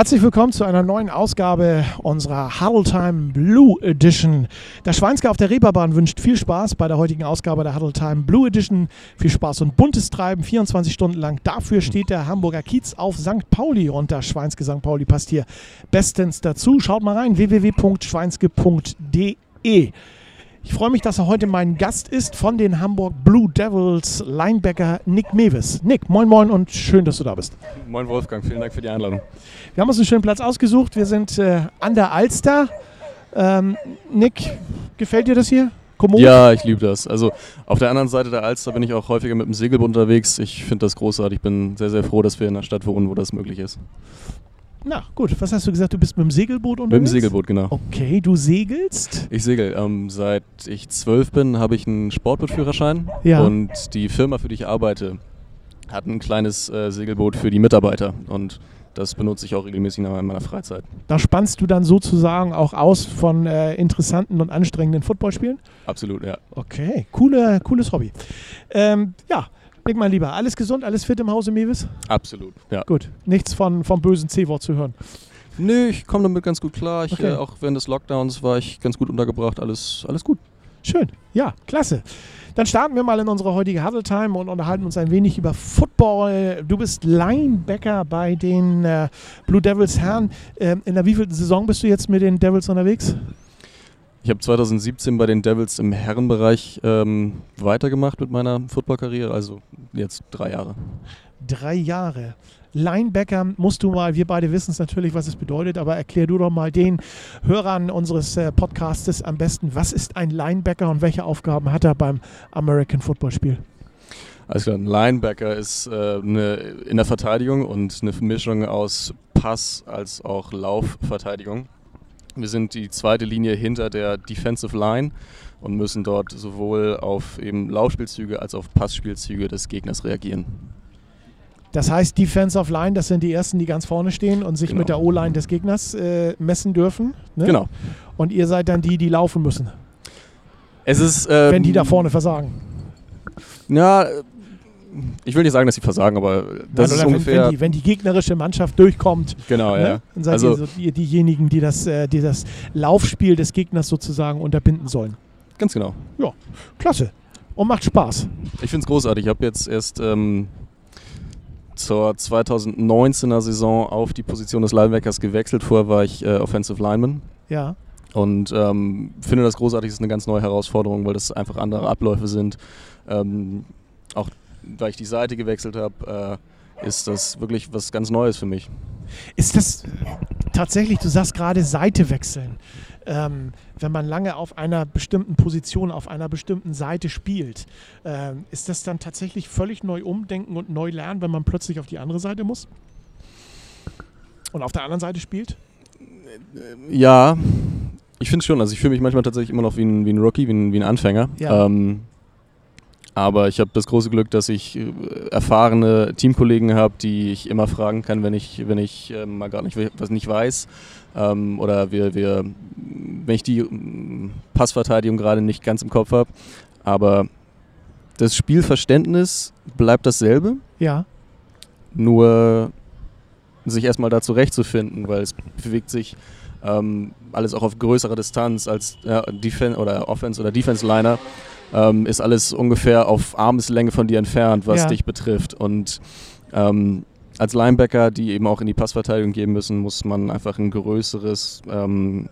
Herzlich willkommen zu einer neuen Ausgabe unserer Huddle Time Blue Edition. Der Schweinske auf der Reeperbahn wünscht viel Spaß bei der heutigen Ausgabe der Huddle Time Blue Edition. Viel Spaß und buntes Treiben, 24 Stunden lang. Dafür steht der Hamburger Kiez auf St. Pauli und der Schweinske St. Pauli passt hier bestens dazu. Schaut mal rein, www.schweinske.de. Ich freue mich, dass er heute mein Gast ist von den Hamburg Blue Devils, Linebacker Nick Mewes. Nick, moin moin und schön, dass du da bist. Moin Wolfgang, vielen Dank für die Einladung. Wir haben uns einen schönen Platz ausgesucht. Wir sind äh, an der Alster. Ähm, Nick, gefällt dir das hier? Komoot? Ja, ich liebe das. Also auf der anderen Seite der Alster bin ich auch häufiger mit dem Segelboot unterwegs. Ich finde das großartig. Ich bin sehr, sehr froh, dass wir in einer Stadt wohnen, wo das möglich ist. Na gut, was hast du gesagt? Du bist mit dem Segelboot unterwegs? Mit dem Segelboot, genau. Okay, du segelst? Ich segel. Ähm, seit ich zwölf bin, habe ich einen Sportbootführerschein. Ja. Und die Firma, für die ich arbeite, hat ein kleines äh, Segelboot für die Mitarbeiter. Und das benutze ich auch regelmäßig in meiner Freizeit. Da spannst du dann sozusagen auch aus von äh, interessanten und anstrengenden Footballspielen? Absolut, ja. Okay, coole, cooles Hobby. Ähm, ja, Nick, mein Lieber, alles gesund, alles fit im Hause Mewis? Absolut, ja. Gut, nichts von, vom bösen C-Wort zu hören. Nö, ich komme damit ganz gut klar. Ich, okay. äh, auch während des Lockdowns war ich ganz gut untergebracht. Alles, alles gut. Schön, ja, klasse. Dann starten wir mal in unsere heutige Huddle Time und unterhalten uns ein wenig über Football. Du bist Linebacker bei den äh, Blue Devils Herren. Äh, in der wievielten Saison bist du jetzt mit den Devils unterwegs? Ich habe 2017 bei den Devils im Herrenbereich ähm, weitergemacht mit meiner Footballkarriere, also jetzt drei Jahre. Drei Jahre. Linebacker musst du mal, wir beide wissen es natürlich, was es bedeutet, aber erklär du doch mal den Hörern unseres äh, Podcastes am besten, was ist ein Linebacker und welche Aufgaben hat er beim American Football Spiel? Also ein Linebacker ist äh, eine, in der Verteidigung und eine Mischung aus Pass als auch Laufverteidigung. Wir sind die zweite Linie hinter der Defensive Line und müssen dort sowohl auf eben Laufspielzüge als auch auf Passspielzüge des Gegners reagieren. Das heißt, Defensive Line, das sind die ersten, die ganz vorne stehen und sich genau. mit der O-Line des Gegners äh, messen dürfen. Ne? Genau. Und ihr seid dann die, die laufen müssen. Es ist. Ähm, wenn die da vorne versagen. Ja, ich will nicht sagen, dass sie versagen, aber das Nein, ist ungefähr. Wenn die, wenn die, gegnerische Mannschaft durchkommt, genau, ne, ja. dann seid also, ihr so die, diejenigen, die das, äh, die das Laufspiel des Gegners sozusagen unterbinden sollen. Ganz genau. Ja, klasse. Und macht Spaß. Ich finde es großartig. Ich habe jetzt erst ähm, zur 2019er Saison auf die Position des Linebackers gewechselt. Vorher war ich äh, Offensive Lineman. Ja. Und ähm, finde das großartig. Es ist eine ganz neue Herausforderung, weil das einfach andere Abläufe sind. Ähm, auch weil ich die Seite gewechselt habe, äh, ist das wirklich was ganz Neues für mich. Ist das tatsächlich, du sagst gerade Seite wechseln. Ähm, wenn man lange auf einer bestimmten Position, auf einer bestimmten Seite spielt, ähm, ist das dann tatsächlich völlig neu umdenken und neu lernen, wenn man plötzlich auf die andere Seite muss? Und auf der anderen Seite spielt? Ja, ich finde es schon. Also ich fühle mich manchmal tatsächlich immer noch wie ein, wie ein Rookie, wie ein, wie ein Anfänger. Ja. Ähm, aber ich habe das große Glück, dass ich äh, erfahrene Teamkollegen habe, die ich immer fragen kann, wenn ich, wenn ich äh, mal gar nicht was nicht weiß. Ähm, oder wir, wir, wenn ich die mm, Passverteidigung gerade nicht ganz im Kopf habe. Aber das Spielverständnis bleibt dasselbe. Ja. Nur sich erstmal da zurechtzufinden, weil es bewegt sich ähm, alles auch auf größerer Distanz als ja, Defen oder Offense oder Defense Liner ähm, ist alles ungefähr auf Armeslänge von dir entfernt, was ja. dich betrifft. Und ähm, als Linebacker, die eben auch in die Passverteidigung gehen müssen, muss man einfach ein größeres ähm,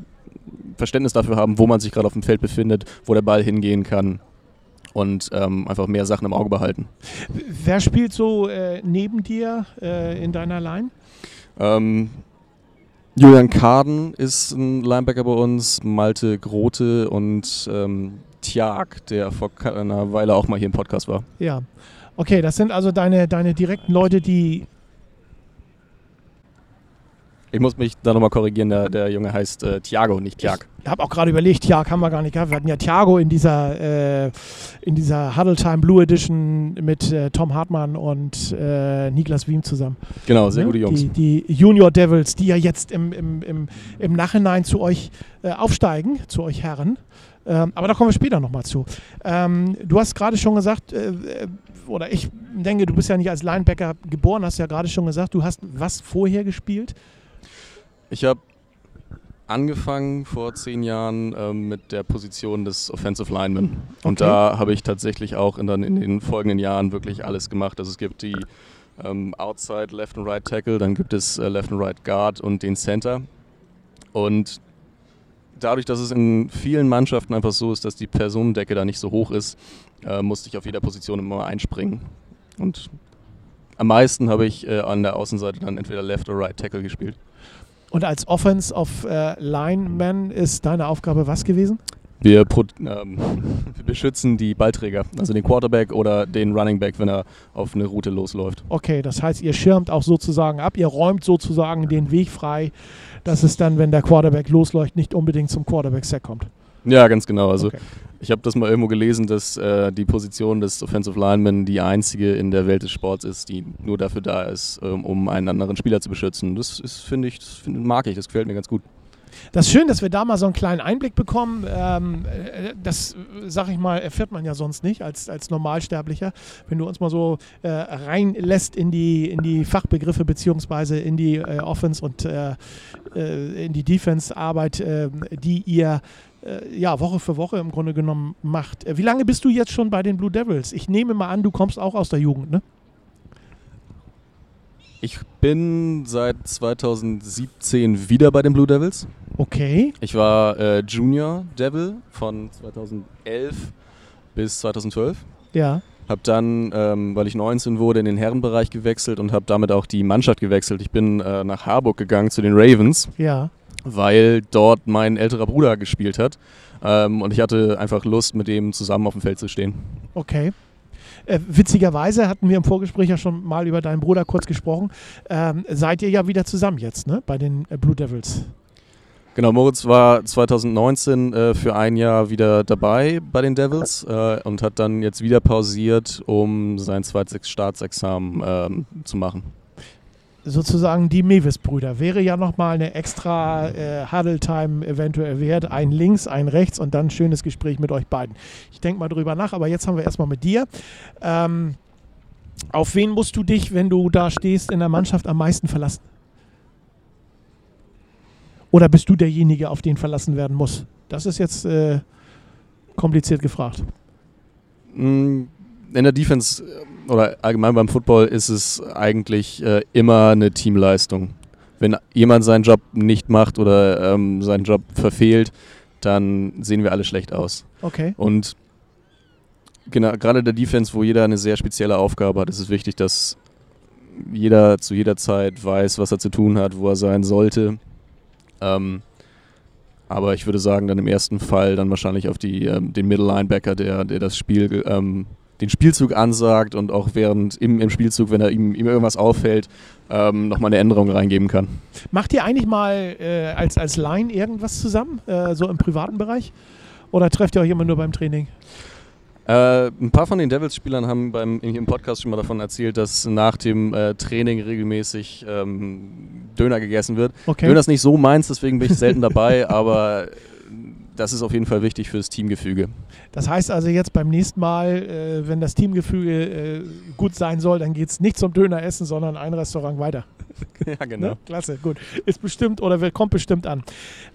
Verständnis dafür haben, wo man sich gerade auf dem Feld befindet, wo der Ball hingehen kann und ähm, einfach mehr Sachen im Auge behalten. Wer spielt so äh, neben dir äh, in deiner Line? Ähm, Julian Karden ist ein Linebacker bei uns, Malte Grote und ähm, Tjag, der vor einer Weile auch mal hier im Podcast war. Ja. Okay, das sind also deine, deine direkten Leute, die. Ich muss mich da nochmal korrigieren, der, der Junge heißt äh, Thiago, nicht Tjag. Ich habe auch gerade überlegt, Tjag haben wir gar nicht gehabt. Wir hatten ja Thiago in dieser, äh, in dieser Huddle Time Blue Edition mit äh, Tom Hartmann und äh, Niklas Wiem zusammen. Genau, sehr ja? gute Jungs. Die, die, Junior Devils, die ja jetzt im, im, im, im Nachhinein zu euch äh, aufsteigen, zu euch Herren. Ähm, aber da kommen wir später nochmal zu. Ähm, du hast gerade schon gesagt, äh, äh, oder ich denke, du bist ja nicht als Linebacker geboren, hast ja gerade schon gesagt, du hast was vorher gespielt? Ich habe angefangen vor zehn Jahren ähm, mit der Position des Offensive Lineman. Und Okay. da habe ich tatsächlich auch in, dann in den folgenden Jahren wirklich alles gemacht. Also es gibt die ähm, Outside Left and Right Tackle, dann gibt es äh, Left and Right Guard und den Center. Und dadurch, dass es in vielen Mannschaften einfach so ist, dass die Personendecke da nicht so hoch ist, äh, musste ich auf jeder Position immer einspringen. Und am meisten habe ich äh, an der Außenseite dann entweder Left oder Right Tackle gespielt. Und als Offense of äh, Lineman ist deine Aufgabe was gewesen? Wir, ähm, wir beschützen die Ballträger, also den Quarterback oder den Running Back, wenn er auf eine Route losläuft. Okay, das heißt, ihr schirmt auch sozusagen ab, ihr räumt sozusagen den Weg frei, dass es dann, wenn der Quarterback losläuft, nicht unbedingt zum Quarterback-Sack kommt. Ja, ganz genau. Also Okay. ich habe das mal irgendwo gelesen, dass äh, die Position des Offensive Lineman die einzige in der Welt des Sports ist, die nur dafür da ist, ähm, um einen anderen Spieler zu beschützen. Das ist, finde ich, das find, mag ich, das gefällt mir ganz gut. Das ist schön, dass wir da mal so einen kleinen Einblick bekommen. Ähm, äh, das, äh, sag ich mal, erfährt man ja sonst nicht als, als Normalsterblicher. Wenn du uns mal so äh, reinlässt in die, in die Fachbegriffe beziehungsweise in die äh, Offense und äh, äh, in die Defense-Arbeit, die ihr ja, Woche für Woche im Grunde genommen macht. Wie lange bist du jetzt schon bei den Blue Devils? Ich nehme mal an, du kommst auch aus der Jugend, ne? Ich bin seit 2017 wieder bei den Blue Devils. Okay. Ich war äh, Junior Devil von 2011 bis 2012. Ja. Habe dann, ähm, weil ich 19 wurde, in den Herrenbereich gewechselt und habe damit auch die Mannschaft gewechselt. Ich bin äh, nach Harburg gegangen zu den Ravens, Ja. weil dort mein älterer Bruder gespielt hat. Ähm, und ich hatte einfach Lust, mit dem zusammen auf dem Feld zu stehen. Okay. Äh, witzigerweise hatten wir im Vorgespräch ja schon mal über deinen Bruder kurz gesprochen. Ähm, seid ihr ja wieder zusammen jetzt, ne? Bei den äh, Blue Devils. Genau, Moritz war 2019 äh, für ein Jahr wieder dabei bei den Devils äh, und hat dann jetzt wieder pausiert, um sein zweites Staatsexamen ähm, zu machen. Sozusagen die Mewis-Brüder. Wäre ja nochmal eine extra äh, Huddle-Time eventuell wert. Ein links, ein rechts und dann ein schönes Gespräch mit euch beiden. Ich denke mal drüber nach, aber jetzt haben wir erstmal mit dir. Ähm, auf wen musst du dich, wenn du da stehst, in der Mannschaft am meisten verlassen? Oder bist du derjenige, auf den verlassen werden muss? Das ist jetzt äh, kompliziert gefragt. Mm, In der Defense äh, oder allgemein beim Football ist es eigentlich äh, immer eine Teamleistung. Wenn jemand seinen Job nicht macht oder ähm, seinen Job verfehlt, dann sehen wir alle schlecht aus. Okay. Und genau, gerade der Defense, wo jeder eine sehr spezielle Aufgabe hat, ist es wichtig, dass jeder zu jeder Zeit weiß, was er zu tun hat, wo er sein sollte. Ähm, aber ich würde sagen, dann im ersten Fall dann wahrscheinlich auf die, ähm, den Middle Linebacker, der, der das Spiel, ähm, den Spielzug ansagt und auch während im, im Spielzug, wenn er ihm, ihm irgendwas auffällt, ähm, nochmal eine Änderung reingeben kann. Macht ihr eigentlich mal äh, als, als Line irgendwas zusammen, äh, so im privaten Bereich? Oder trefft ihr euch immer nur beim Training? Äh, ein paar von den Devils-Spielern haben beim, im Podcast schon mal davon erzählt, dass nach dem äh, Training regelmäßig ähm, Döner gegessen wird. Okay. Döner ist nicht so meins, deswegen bin ich selten dabei, aber das ist auf jeden Fall wichtig fürs Teamgefüge. Das heißt also jetzt beim nächsten Mal, äh, wenn das Teamgefüge äh, gut sein soll, dann geht es nicht zum Döner essen, sondern ein Restaurant weiter. ja, genau. Ne? Klasse, gut. Ist bestimmt oder kommt bestimmt an.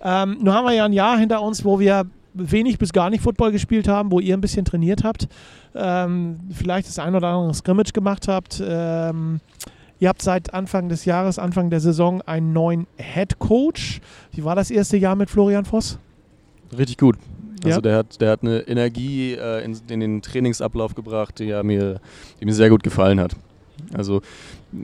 Ähm, nun haben wir ja ein Jahr hinter uns, wo wir wenig bis gar nicht Football gespielt haben, wo ihr ein bisschen trainiert habt, ähm, vielleicht das ein oder andere Scrimmage gemacht habt. Ähm, ihr habt seit Anfang des Jahres, Anfang der Saison einen neuen Head Coach. Wie war das erste Jahr mit Florian Voss? Richtig gut. Also Ja. der, hat, der hat eine Energie äh, in, in den Trainingsablauf gebracht, die, ja mir, die mir sehr gut gefallen hat. Also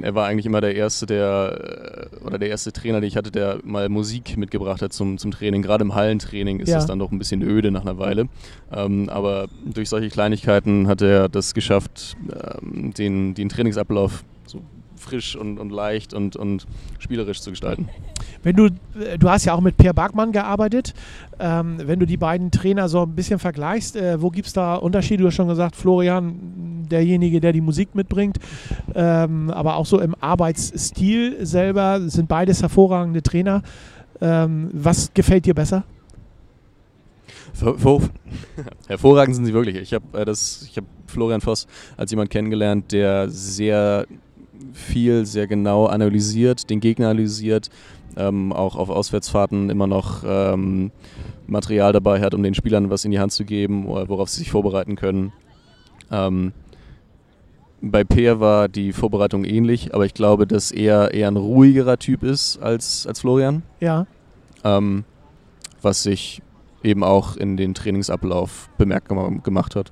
er war eigentlich immer der erste, der äh, oder der erste Trainer, den ich hatte, der mal Musik mitgebracht hat zum, zum Training. Gerade im Hallentraining ist Ja. das dann doch ein bisschen öde nach einer Weile. Ähm, aber durch solche Kleinigkeiten hat er das geschafft, ähm, den, den Trainingsablauf so frisch und, und leicht und, und spielerisch zu gestalten. Wenn du, äh, du hast ja auch mit Per Bergmann gearbeitet. Ähm, wenn du die beiden Trainer so ein bisschen vergleichst, äh, wo gibt es da Unterschiede? Du hast schon gesagt, Florian, derjenige, der die Musik mitbringt, ähm, aber auch so im Arbeitsstil selber sind beides hervorragende Trainer. Ähm, was gefällt dir besser? Hervorragend sind sie wirklich. Ich habe äh, hab Florian Voss als jemand kennengelernt, der sehr viel sehr genau analysiert, den Gegner analysiert, ähm, auch auf Auswärtsfahrten immer noch ähm, Material dabei hat, um den Spielern was in die Hand zu geben, worauf sie sich vorbereiten können. Ähm, bei Peer war die Vorbereitung ähnlich, aber ich glaube, dass er eher ein ruhigerer Typ ist als, als Florian. Ja. Ähm, was sich eben auch in den Trainingsablauf bemerkbar gemacht hat.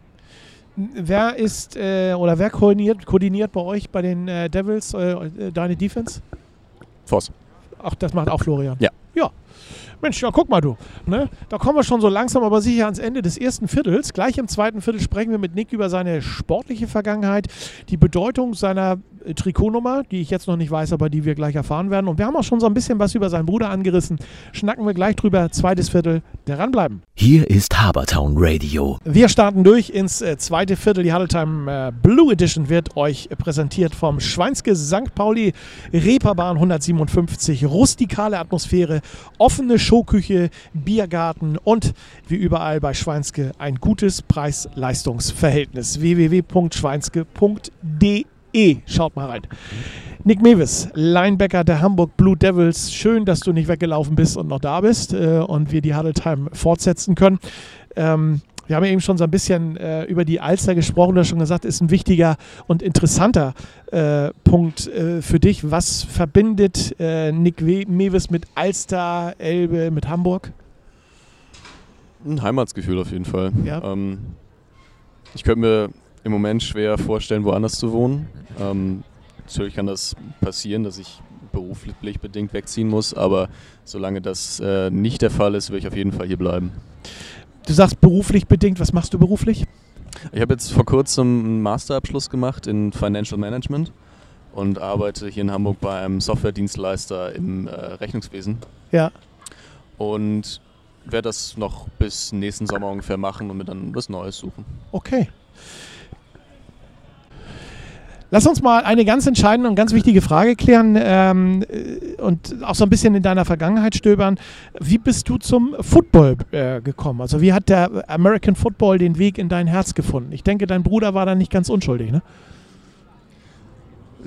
Wer ist äh, oder wer koordiniert, koordiniert bei euch bei den äh, Devils äh, äh deine Defense? Voss. Ach, das macht auch Florian. Ja. Ja. Mensch, ja, guck mal du. Ne? Da kommen wir schon so langsam aber sicher ans Ende des ersten Viertels. Gleich im zweiten Viertel sprechen wir mit Nick über seine sportliche Vergangenheit, die Bedeutung seiner Trikotnummer, die ich jetzt noch nicht weiß, aber die wir gleich erfahren werden. Und wir haben auch schon so ein bisschen was über seinen Bruder angerissen. Schnacken wir gleich drüber. Zweites Viertel, der ranbleiben. Hier ist Habertown Radio. Wir starten durch ins äh, zweite Viertel. Die Huddletime äh, Blue Edition wird euch präsentiert vom Schweinske St. Pauli Reeperbahn 157. Rustikale Atmosphäre, offene Showküche, Biergarten und wie überall bei Schweinske ein gutes Preis-Leistungs-Verhältnis. www.schweinske.de Schaut mal rein. Nick Mewis, Linebacker der Hamburg Blue Devils. Schön, dass du nicht weggelaufen bist und noch da bist äh, und wir die Huddle Time fortsetzen können. Ähm, wir haben eben schon so ein bisschen äh, über die Alster gesprochen. Du hast schon gesagt, ist ein wichtiger und interessanter äh, Punkt äh, für dich. Was verbindet äh, Nick Mewis mit Alster, Elbe, mit Hamburg? Ein Heimatsgefühl auf jeden Fall. Ja. Ähm, ich könnte mir im Moment schwer vorstellen, woanders zu wohnen. Ähm, natürlich kann das passieren, dass ich beruflich bedingt wegziehen muss, aber solange das äh, nicht der Fall ist, will ich auf jeden Fall hier bleiben. Du sagst beruflich bedingt, was machst du beruflich? Ich habe jetzt vor kurzem einen Masterabschluss gemacht in Financial Management und arbeite hier in Hamburg bei einem Softwaredienstleister im äh, Rechnungswesen. Ja. Und werde das noch bis nächsten Sommer ungefähr machen und mir dann was Neues suchen. Okay. Lass uns mal eine ganz entscheidende und ganz wichtige Frage klären ähm, äh, und auch so ein bisschen in deiner Vergangenheit stöbern. Wie bist du zum Football äh, gekommen? Also wie hat der American Football den Weg in dein Herz gefunden? Ich denke, dein Bruder war da nicht ganz unschuldig, ne?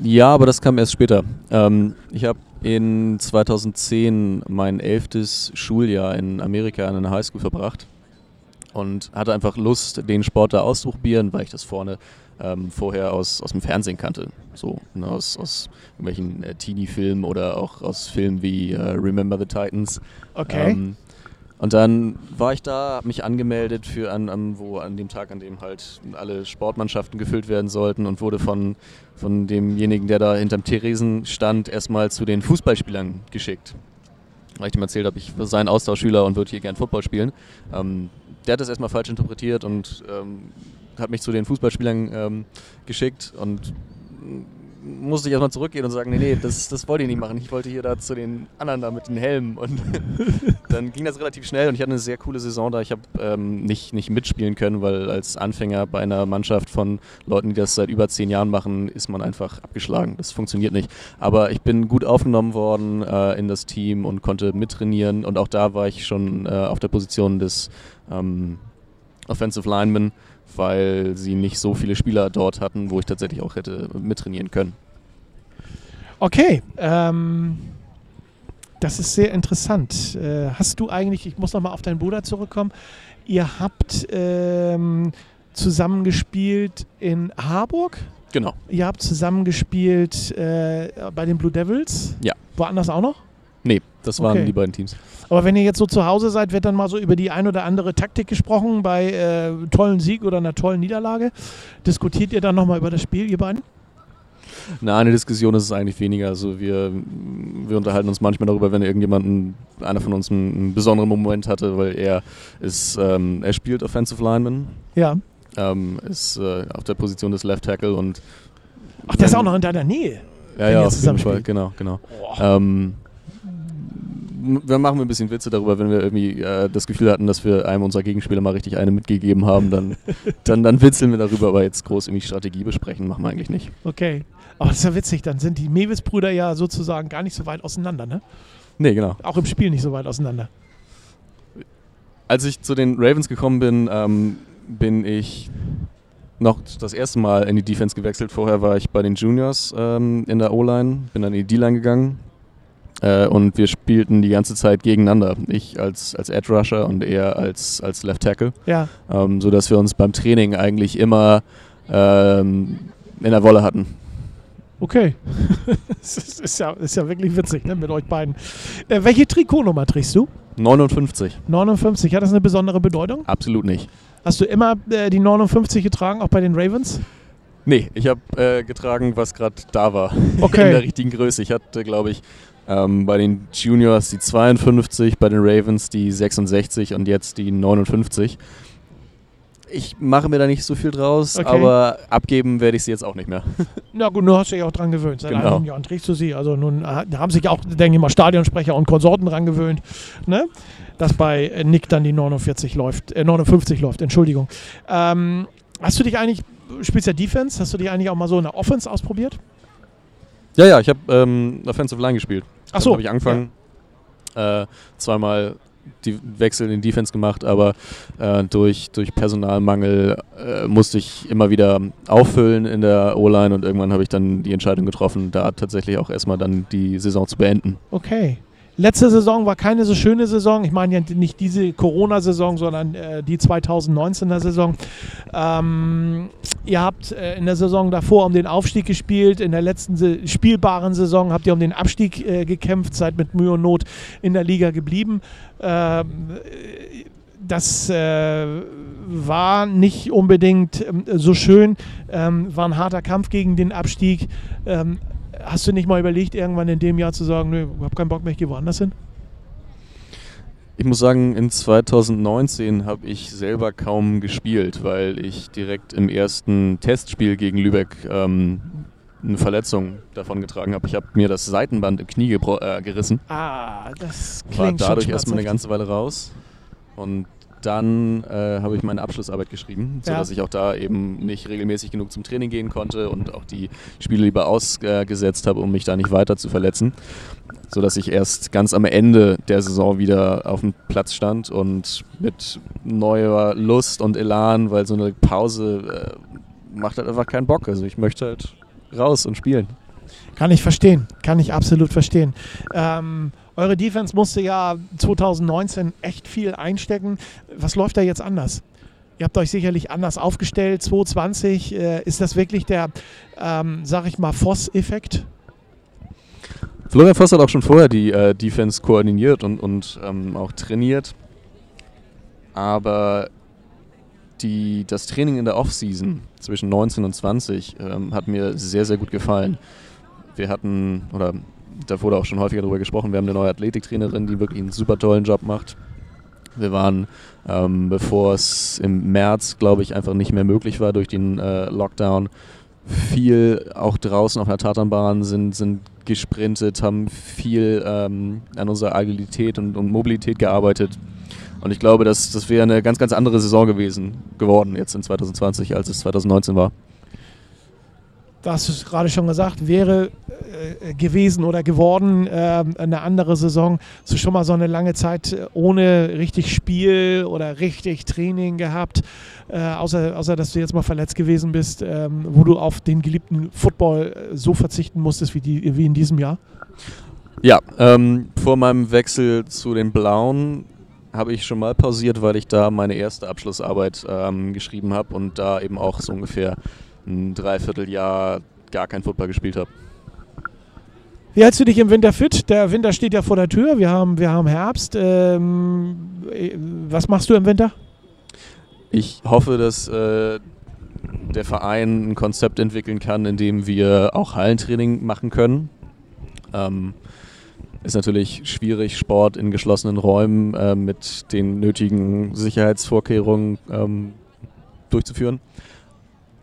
Ja, aber das kam erst später. Ähm, ich habe in 2010 mein elftes Schuljahr in Amerika an einer Highschool verbracht und hatte einfach Lust, den Sport da auszuprobieren, weil ich das vorne ähm, vorher aus, aus dem Fernsehen kannte. So, ne, aus, aus irgendwelchen äh, Teenie-Filmen oder auch aus Filmen wie äh, Remember the Titans. Okay. Ähm, und dann war ich da, habe mich angemeldet für an, an, wo an dem Tag, an dem halt alle Sportmannschaften gefüllt werden sollten und wurde von, von demjenigen, der da hinterm Theresen stand, erstmal zu den Fußballspielern geschickt. Weil ich ihm erzählt habe, ich sei ein Austauschschüler und würde hier gern Football spielen. Ähm, der hat das erstmal falsch interpretiert und ähm, hat mich zu den Fußballspielern ähm, geschickt und musste ich erstmal zurückgehen und sagen, nee, nee, das, das wollte ich nicht machen. Ich wollte hier da zu den anderen da mit den Helmen. Und dann ging das relativ schnell und ich hatte eine sehr coole Saison da. Ich habe ähm, nicht, nicht mitspielen können, weil als Anfänger bei einer Mannschaft von Leuten, die das seit über zehn Jahren machen, ist man einfach abgeschlagen. Das funktioniert nicht. Aber ich bin gut aufgenommen worden äh, in das Team und konnte mittrainieren. Und auch da war ich schon äh, auf der Position des ähm, Offensive Lineman weil sie nicht so viele Spieler dort hatten, wo ich tatsächlich auch hätte mittrainieren können. Okay, ähm, das ist sehr interessant. Äh, hast du eigentlich, ich muss nochmal auf deinen Bruder zurückkommen, ihr habt ähm, zusammengespielt in Harburg? Genau. Ihr habt zusammengespielt äh, bei den Blue Devils? Ja. Woanders auch noch? Nee, das waren Okay. die beiden Teams. Aber wenn ihr jetzt so zu Hause seid, wird dann mal so über die ein oder andere Taktik gesprochen bei äh, tollen Sieg oder einer tollen Niederlage. Diskutiert ihr dann nochmal über das Spiel, ihr beiden? Na, eine Diskussion ist es eigentlich weniger. Also wir, wir unterhalten uns manchmal darüber, wenn irgendjemand, ein, einer von uns einen, einen besonderen Moment hatte, weil er ist, ähm, er spielt Offensive Lineman, Ja. ähm, ist äh, auf der Position des Left Tackle und Ach, der ist auch noch in deiner Nähe. Ja, ja, auf jeden Fall, genau, genau. Boah. Ähm, wir machen wir ein bisschen Witze darüber, wenn wir irgendwie äh, das Gefühl hatten, dass wir einem unserer Gegenspieler mal richtig eine mitgegeben haben, dann, dann, dann witzeln wir darüber, aber jetzt groß irgendwie Strategie besprechen, machen wir eigentlich nicht. Okay. Aber das ist ja witzig, dann sind die Mewis-Brüder ja sozusagen gar nicht so weit auseinander, ne? Nee, genau. Auch im Spiel nicht so weit auseinander. Als ich zu den Ravens gekommen bin, ähm, bin ich noch das erste Mal in die Defense gewechselt. Vorher war ich bei den Juniors ähm, in der O-Line, bin dann in die D-Line gegangen. Äh, und wir spielten die ganze Zeit gegeneinander. Ich als, als Edge Rusher und er als, als Left Tackle. Ja. Ähm, sodass wir uns beim Training eigentlich immer ähm, in der Wolle hatten. Okay. das ist, ist, ja, ist ja wirklich witzig ne, mit euch beiden. Äh, welche Trikotnummer trägst du? 59. 59. Hat das eine besondere Bedeutung? Absolut nicht. Hast du immer äh, die 59 getragen, auch bei den Ravens? Nee, ich habe äh, getragen, was gerade da war. Okay. In der richtigen Größe. Ich hatte, glaube ich, ähm, bei den Juniors die 52, bei den Ravens die 66 und jetzt die 59. Ich mache mir da nicht so viel draus, Okay. aber abgeben werde ich sie jetzt auch nicht mehr. Na gut, du hast dich auch dran gewöhnt. Seit Genau. einigen Jahren trägst du sie. Also nun äh, da haben sich auch, denke ich mal, Stadionsprecher und Konsorten dran gewöhnt, ne? dass bei äh, Nick dann die 49 läuft, äh, 59 läuft, Entschuldigung. Ähm, hast du dich eigentlich, spielst ja Defense, hast du dich eigentlich auch mal so in der Offense ausprobiert? Ja, ja, ich habe ähm, Offensive Line gespielt. Ach so. habe ich angefangen. Äh, zweimal die Wechsel in Defense gemacht, aber äh, durch, durch Personalmangel äh, musste ich immer wieder auffüllen in der O-Line und irgendwann habe ich dann die Entscheidung getroffen, da tatsächlich auch erstmal dann die Saison zu beenden. Okay. Letzte Saison war keine so schöne Saison. Ich meine ja nicht diese Corona-Saison, sondern äh, die 2019er Saison. Ähm, ihr habt äh, in der Saison davor um den Aufstieg gespielt. In der letzten Se spielbaren Saison habt ihr um den Abstieg äh, gekämpft, seid mit Mühe und Not in der Liga geblieben. Ähm, äh, das äh, war nicht unbedingt ähm, so schön, ähm, war ein harter Kampf gegen den Abstieg. Ähm, hast du nicht mal überlegt, irgendwann in dem Jahr zu sagen, nö, ich habe keinen Bock mehr, ich gehe woanders hin? Ich muss sagen, in 2019 habe ich selber kaum gespielt, weil ich direkt im ersten Testspiel gegen Lübeck ähm, eine Verletzung davon getragen habe. Ich habe mir das Seitenband im Knie äh, gerissen. Ah, das war klingt dadurch schon erstmal eine ganze Weile raus. Und dann äh, habe ich meine Abschlussarbeit geschrieben, Ja. sodass ich auch da eben nicht regelmäßig genug zum Training gehen konnte und auch die Spiele lieber ausgesetzt habe, um mich da nicht weiter zu verletzen. Sodass ich erst ganz am Ende der Saison wieder auf dem Platz stand und mit neuer Lust und Elan, weil so eine Pause äh, macht halt einfach keinen Bock. Also ich möchte halt raus und spielen. Kann ich verstehen, kann ich absolut verstehen. Ähm, eure Defense musste ja 2019 echt viel einstecken. Was läuft da jetzt anders? Ihr habt euch sicherlich anders aufgestellt. 2020, äh, ist das wirklich der, ähm, sag ich mal, Voss-Effekt? Florian Voss hat auch schon vorher die äh, Defense koordiniert und, und ähm, auch trainiert. Aber die, das Training in der Offseason zwischen 19 und 20 ähm, hat mir sehr, sehr gut gefallen. Wir hatten, oder da wurde auch schon häufiger darüber gesprochen, wir haben eine neue Athletiktrainerin, die wirklich einen super tollen Job macht. Wir waren, ähm, bevor es im März, glaube ich, einfach nicht mehr möglich war durch den äh, Lockdown, viel auch draußen auf der Tatanbahn, sind, sind gesprintet, haben viel ähm, an unserer Agilität und, und Mobilität gearbeitet. Und ich glaube, das, das wäre eine ganz, ganz andere Saison gewesen, geworden jetzt in 2020, als es 2019 war. Du hast es gerade schon gesagt, wäre äh, gewesen oder geworden äh, eine andere Saison. Hast du schon mal so eine lange Zeit äh, ohne richtig Spiel oder richtig Training gehabt, äh, außer, außer dass du jetzt mal verletzt gewesen bist, ähm, wo du auf den geliebten Football äh, so verzichten musstest wie, die, wie in diesem Jahr? Ja, ähm, vor meinem Wechsel zu den Blauen habe ich schon mal pausiert, weil ich da meine erste Abschlussarbeit ähm, geschrieben habe und da eben auch so ungefähr ein Dreivierteljahr gar kein Football gespielt habe. Wie hältst du dich im Winter fit? Der Winter steht ja vor der Tür. Wir haben, wir haben Herbst. Ähm, äh, was machst du im Winter? Ich hoffe, dass äh, der Verein ein Konzept entwickeln kann, in dem wir auch Hallentraining machen können. Ähm, ist natürlich schwierig, Sport in geschlossenen Räumen äh, mit den nötigen Sicherheitsvorkehrungen ähm, durchzuführen.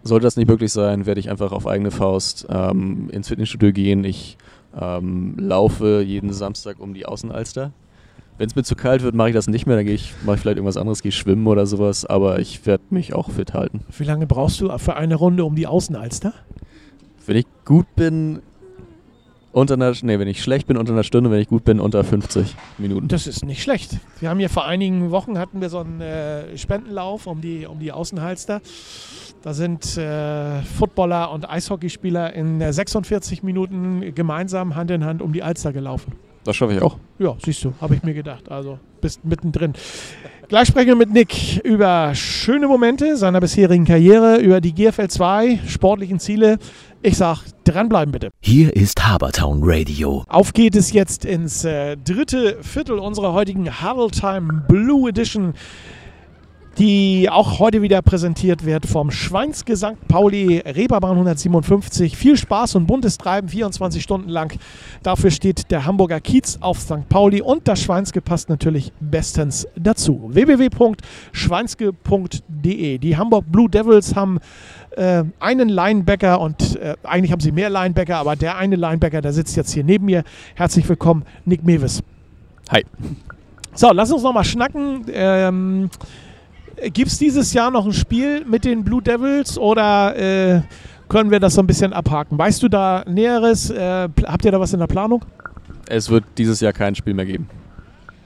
Sollte das nicht möglich sein, werde ich einfach auf eigene Faust ähm, ins Fitnessstudio gehen. Ich ähm, laufe jeden Samstag um die Außenalster. Wenn es mir zu kalt wird, mache ich das nicht mehr. Dann gehe ich, mache ich vielleicht irgendwas anderes, gehe schwimmen oder sowas. Aber ich werde mich auch fit halten. Wie lange brauchst du für eine Runde um die Außenalster? Wenn ich gut bin, unter einer, nee, wenn ich schlecht bin, unter einer Stunde, wenn ich gut bin, unter 50 Minuten. Das ist nicht schlecht. Wir haben hier vor einigen Wochen hatten wir so einen äh, Spendenlauf um die, um die Außenhalster. Da sind äh, Footballer und Eishockeyspieler in äh, 46 Minuten gemeinsam Hand in Hand um die Alster gelaufen. Das schaffe ich auch. Ja, siehst du, habe ich mir gedacht. Also bist mittendrin. Gleich sprechen wir mit Nick über schöne Momente seiner bisherigen Karriere, über die GFL 2, sportlichen Ziele. Ich sag, dranbleiben bitte. Hier ist Habertown Radio. Auf geht es jetzt ins äh, dritte Viertel unserer heutigen Huddle Time Blue Edition, die auch heute wieder präsentiert wird vom Schweinske St. Pauli, Reeperbahn 157. Viel Spaß und buntes Treiben 24 Stunden lang. Dafür steht der Hamburger Kiez auf St. Pauli und das Schweinske passt natürlich bestens dazu. www.schweinske.de. Die Hamburg Blue Devils haben äh, einen Linebacker und äh, eigentlich haben sie mehr Linebacker, aber der eine Linebacker, der sitzt jetzt hier neben mir. Herzlich willkommen, Nick Mewis. Hi. So, lass uns nochmal schnacken. Ähm, Gibt es dieses Jahr noch ein Spiel mit den Blue Devils oder äh, können wir das so ein bisschen abhaken? Weißt du da Näheres? Äh, habt ihr da was in der Planung? Es wird dieses Jahr kein Spiel mehr geben.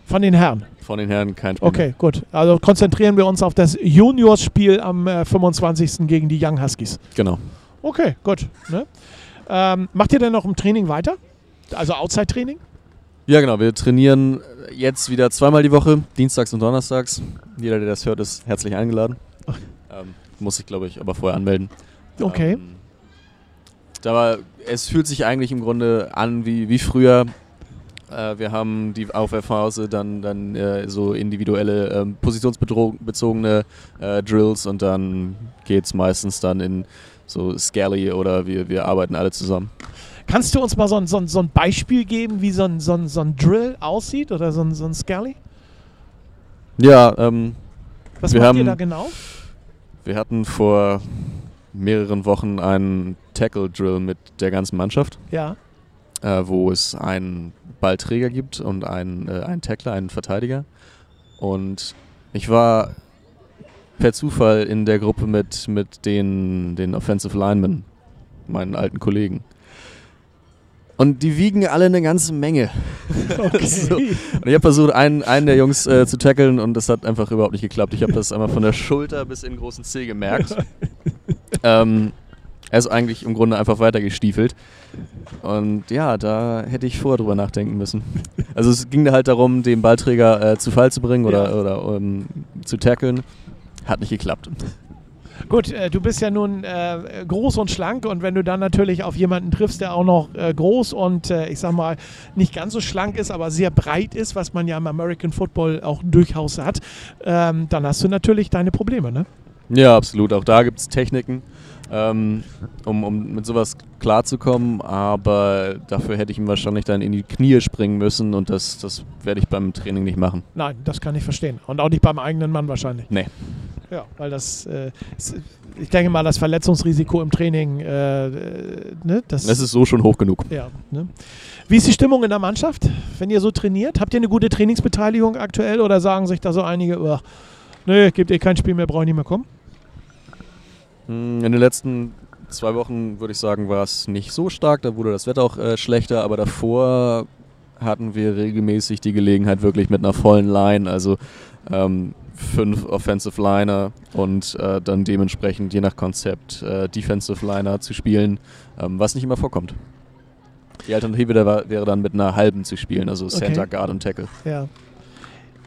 Von den Herren. Von den Herren kein Spiel Okay, gut. Also konzentrieren wir uns auf das Juniors-Spiel am äh, 25. gegen die Young Huskies. Genau. Okay, gut. Ne? Ähm, macht ihr denn noch im Training weiter? Also Outside-Training? Ja, genau. Wir trainieren jetzt wieder zweimal die Woche, dienstags und donnerstags. Jeder, der das hört, ist herzlich eingeladen. Ähm, muss ich, glaube ich, aber vorher anmelden. Okay. Ähm, aber es fühlt sich eigentlich im Grunde an wie, wie früher. Äh, wir haben die Aufwärphase, dann, dann äh, so individuelle, ähm, positionsbezogene äh, Drills und dann geht es meistens dann in so Scally oder wir, wir arbeiten alle zusammen. Kannst du uns mal so ein, so ein, so ein Beispiel geben, wie so ein, so ein, so ein Drill aussieht oder so ein, so ein Scally? Ja, ähm, Was Wir macht ihr haben- da genau? wir hatten vor mehreren Wochen einen Tackle-Drill mit der ganzen Mannschaft. Ja. Äh, wo es einen Ballträger gibt und einen, äh, einen Tackler, einen Verteidiger. Und ich war per Zufall in der Gruppe mit, mit den, den Offensive Linemen, meinen alten Kollegen. Und die wiegen alle eine ganze Menge. Okay. So. Und ich habe versucht, einen, einen der Jungs äh, zu tackeln und das hat einfach überhaupt nicht geklappt. Ich habe das einmal von der Schulter bis in den großen Zeh gemerkt. ähm, er ist eigentlich im Grunde einfach weitergestiefelt. Und ja, da hätte ich vorher drüber nachdenken müssen. Also es ging da halt darum, den Ballträger äh, zu Fall zu bringen oder, Ja. oder ähm, zu tackeln. Hat nicht geklappt. Gut, äh, du bist ja nun äh, groß und schlank und wenn du dann natürlich auf jemanden triffst, der auch noch äh, groß und äh, ich sag mal nicht ganz so schlank ist, aber sehr breit ist, was man ja im American Football auch durchaus hat, ähm, dann hast du natürlich deine Probleme, ne? Ja, absolut. Auch da gibt es Techniken, ähm, um, um mit sowas klarzukommen. Aber dafür hätte ich ihm wahrscheinlich dann in die Knie springen müssen und das, das werde ich beim Training nicht machen. Nein, das kann ich verstehen. Und auch nicht beim eigenen Mann wahrscheinlich. Nee. Ja, weil das, äh, ich denke mal, das Verletzungsrisiko im Training, äh, äh, ne, das, Das ist so schon hoch genug. ja, ne? Wie ist die Stimmung in der Mannschaft, wenn ihr so trainiert? Habt ihr eine gute Trainingsbeteiligung aktuell oder sagen sich da so einige, oh, nee, gebt ihr kein Spiel mehr, brauche ich nicht mehr kommen? Hm, In den letzten zwei Wochen würde ich sagen, war es nicht so stark. Da wurde das Wetter auch äh, schlechter, aber davor hatten wir regelmäßig die Gelegenheit, wirklich mit einer vollen Line, also ähm, fünf Offensive Liner und äh, dann dementsprechend je nach Konzept äh, Defensive Liner zu spielen, ähm, was nicht immer vorkommt. Die Alternative wäre dann mit einer halben zu spielen, also Center, Guard und Tackle. Ja.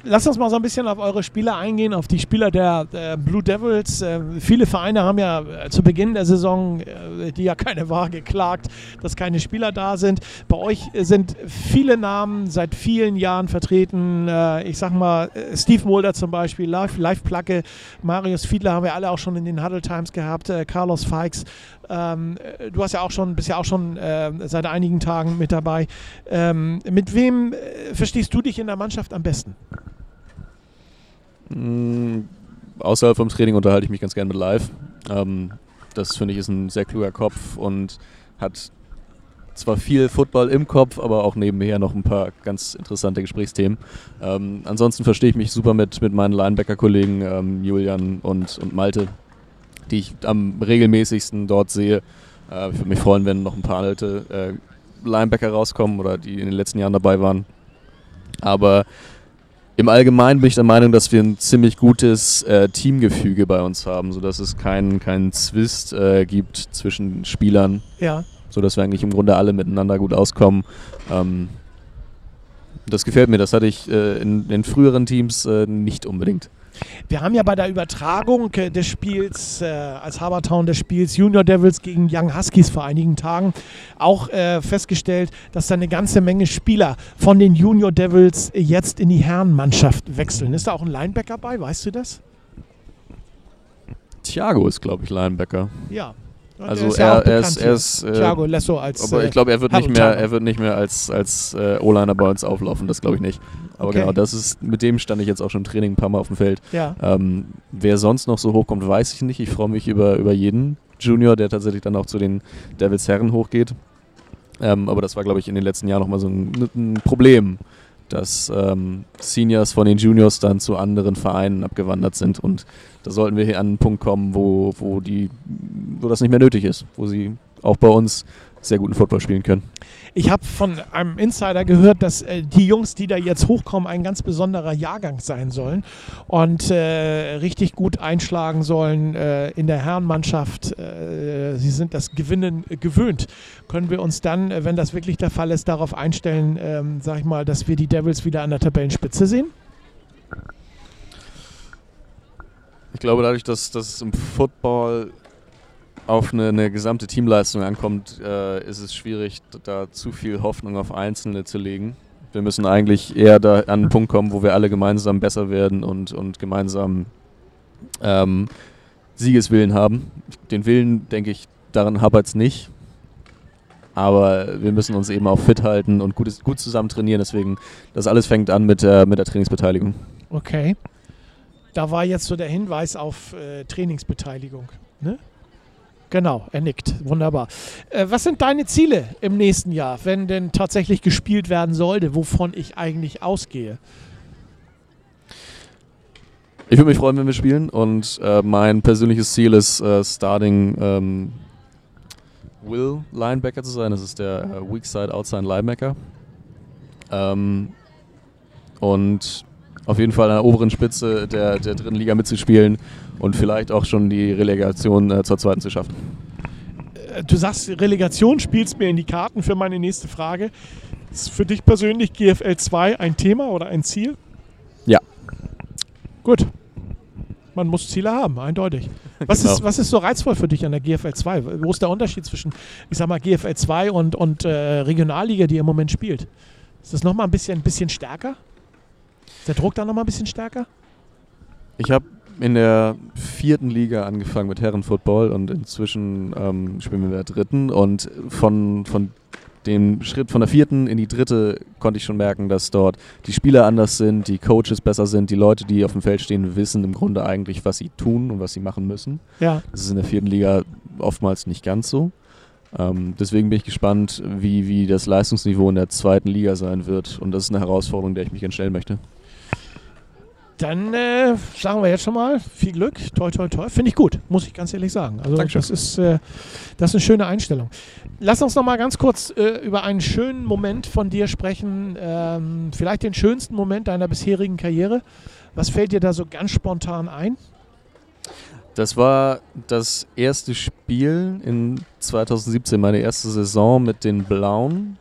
Lass uns mal so ein bisschen auf eure Spieler eingehen, auf die Spieler der äh, Blue Devils. Äh, viele Vereine haben ja äh, zu Beginn der Saison, äh, die ja keine Wahl geklagt, dass keine Spieler da sind. Bei euch sind viele Namen seit vielen Jahren vertreten. Äh, ich sag mal, äh, Steve Mulder zum Beispiel, Live, Live Placke, Marius Fiedler haben wir alle auch schon in den Huddle Times gehabt, äh, Carlos Fikes. Ähm, äh, du hast ja auch schon, bist ja auch schon äh, seit einigen Tagen mit dabei. Ähm, mit wem äh, verstehst du dich in der Mannschaft am besten? Mm, Außerhalb vom Training unterhalte ich mich ganz gerne mit Live. Ähm, das finde ich ist ein sehr kluger Kopf und hat zwar viel Football im Kopf, aber auch nebenher noch ein paar ganz interessante Gesprächsthemen. Ähm, ansonsten verstehe ich mich super mit, mit meinen Linebacker-Kollegen ähm, Julian und, und Malte, die ich am regelmäßigsten dort sehe. Äh, ich würde mich freuen, wenn noch ein paar alte äh, Linebacker rauskommen oder die in den letzten Jahren dabei waren. Aber im Allgemeinen bin ich der Meinung, dass wir ein ziemlich gutes äh, Teamgefüge bei uns haben, sodass es keinen keinen Zwist äh, gibt zwischen Spielern, Ja. sodass wir eigentlich im Grunde alle miteinander gut auskommen. Ähm, das gefällt mir, das hatte ich äh, in den früheren Teams äh, nicht unbedingt. Wir haben ja bei der Übertragung äh, des Spiels, äh, als Habertown des Spiels Junior Devils gegen Young Huskies vor einigen Tagen auch äh, festgestellt, dass da eine ganze Menge Spieler von den Junior Devils jetzt in die Herrenmannschaft wechseln. Ist da auch ein Linebacker bei, weißt du das? Thiago ist, glaube ich, Linebacker. Ja. Und Also ist ja er, auch er ist, er ist äh, Thiago Lesso als aber äh, ich glaube, er wird nicht mehr, er wird nicht mehr als, als äh, O-Liner bei uns auflaufen, das glaube ich nicht. Aber Okay. genau, das ist, mit dem stand ich jetzt auch schon im Training ein paar Mal auf dem Feld. ja. Ähm, wer sonst noch so hochkommt, weiß ich nicht. Ich freue mich über, über jeden Junior, der tatsächlich dann auch zu den Devils Herren hochgeht. Ähm, aber das war, glaube ich, in den letzten Jahren nochmal so ein, ein Problem, dass ähm, Seniors von den Juniors dann zu anderen Vereinen abgewandert sind. Und da sollten wir hier an einen Punkt kommen, wo, wo, die, wo das nicht mehr nötig ist, wo sie auch bei uns sehr guten Football spielen können. Ich habe von einem Insider gehört, dass äh, die Jungs, die da jetzt hochkommen, ein ganz besonderer Jahrgang sein sollen und äh, richtig gut einschlagen sollen äh, in der Herrenmannschaft. Äh, sie sind das Gewinnen äh, gewöhnt. Können wir uns dann, äh, wenn das wirklich der Fall ist, darauf einstellen, ähm, sag ich mal, dass wir die Devils wieder an der Tabellenspitze sehen? Ich glaube, dadurch, dass, dass es im Football auf eine, eine gesamte Teamleistung ankommt, äh, ist es schwierig, da zu viel Hoffnung auf Einzelne zu legen. Wir müssen eigentlich eher da an einen Punkt kommen, wo wir alle gemeinsam besser werden und, und gemeinsam ähm, Siegeswillen haben. Den Willen, denke ich, daran hapert es nicht. Aber wir müssen uns eben auch fit halten und gut, gut zusammen trainieren. Deswegen, das alles fängt an mit, der mit der Trainingsbeteiligung. Okay. Da war jetzt so der Hinweis auf äh, Trainingsbeteiligung. Ne? Genau, er nickt. Wunderbar. Äh, was sind deine Ziele im nächsten Jahr, wenn denn tatsächlich gespielt werden sollte, wovon ich eigentlich ausgehe? Ich würde mich freuen, wenn wir spielen und äh, mein persönliches Ziel ist, äh, Starting ähm, Will Linebacker zu sein. Das ist der äh, Weak Side Outside Linebacker. Ähm, und auf jeden Fall an der oberen Spitze der, der dritten Liga mitzuspielen und vielleicht auch schon die Relegation äh, zur zweiten zu schaffen. Äh, Du sagst, Relegation spielst mir in die Karten für meine nächste Frage. Ist für dich persönlich GFL 2 ein Thema oder ein Ziel? Ja. Gut. Man muss Ziele haben, eindeutig. Was, Genau. ist, was ist so reizvoll für dich an der GFL 2? Wo ist der Unterschied zwischen, ich sag mal, GFL 2 und, und äh, Regionalliga, die im Moment spielt? Ist das nochmal ein bisschen, ein bisschen stärker? Ist der Druck da nochmal ein bisschen stärker? Ich habe in der vierten Liga angefangen mit Herrenfootball und inzwischen ähm, spielen wir in der dritten. Und von, von dem Schritt von der vierten in die dritte konnte ich schon merken, dass dort die Spieler anders sind, die Coaches besser sind, die Leute, die auf dem Feld stehen, wissen im Grunde eigentlich, was sie tun und was sie machen müssen. Ja. Das ist in der vierten Liga oftmals nicht ganz so. Ähm, deswegen bin ich gespannt, wie, wie das Leistungsniveau in der zweiten Liga sein wird. Und das ist eine Herausforderung, der ich mich entstellen möchte. Dann äh, sagen wir jetzt schon mal viel Glück, toi toi toi. Finde ich gut, muss ich ganz ehrlich sagen. Also Dankeschön. das ist, äh, das ist eine schöne Einstellung. Lass uns noch mal ganz kurz äh, über einen schönen Moment von dir sprechen. Ähm, vielleicht den schönsten Moment deiner bisherigen Karriere. Was fällt dir da so ganz spontan ein? Das war das erste Spiel in 2017, meine erste Saison mit den Blauen.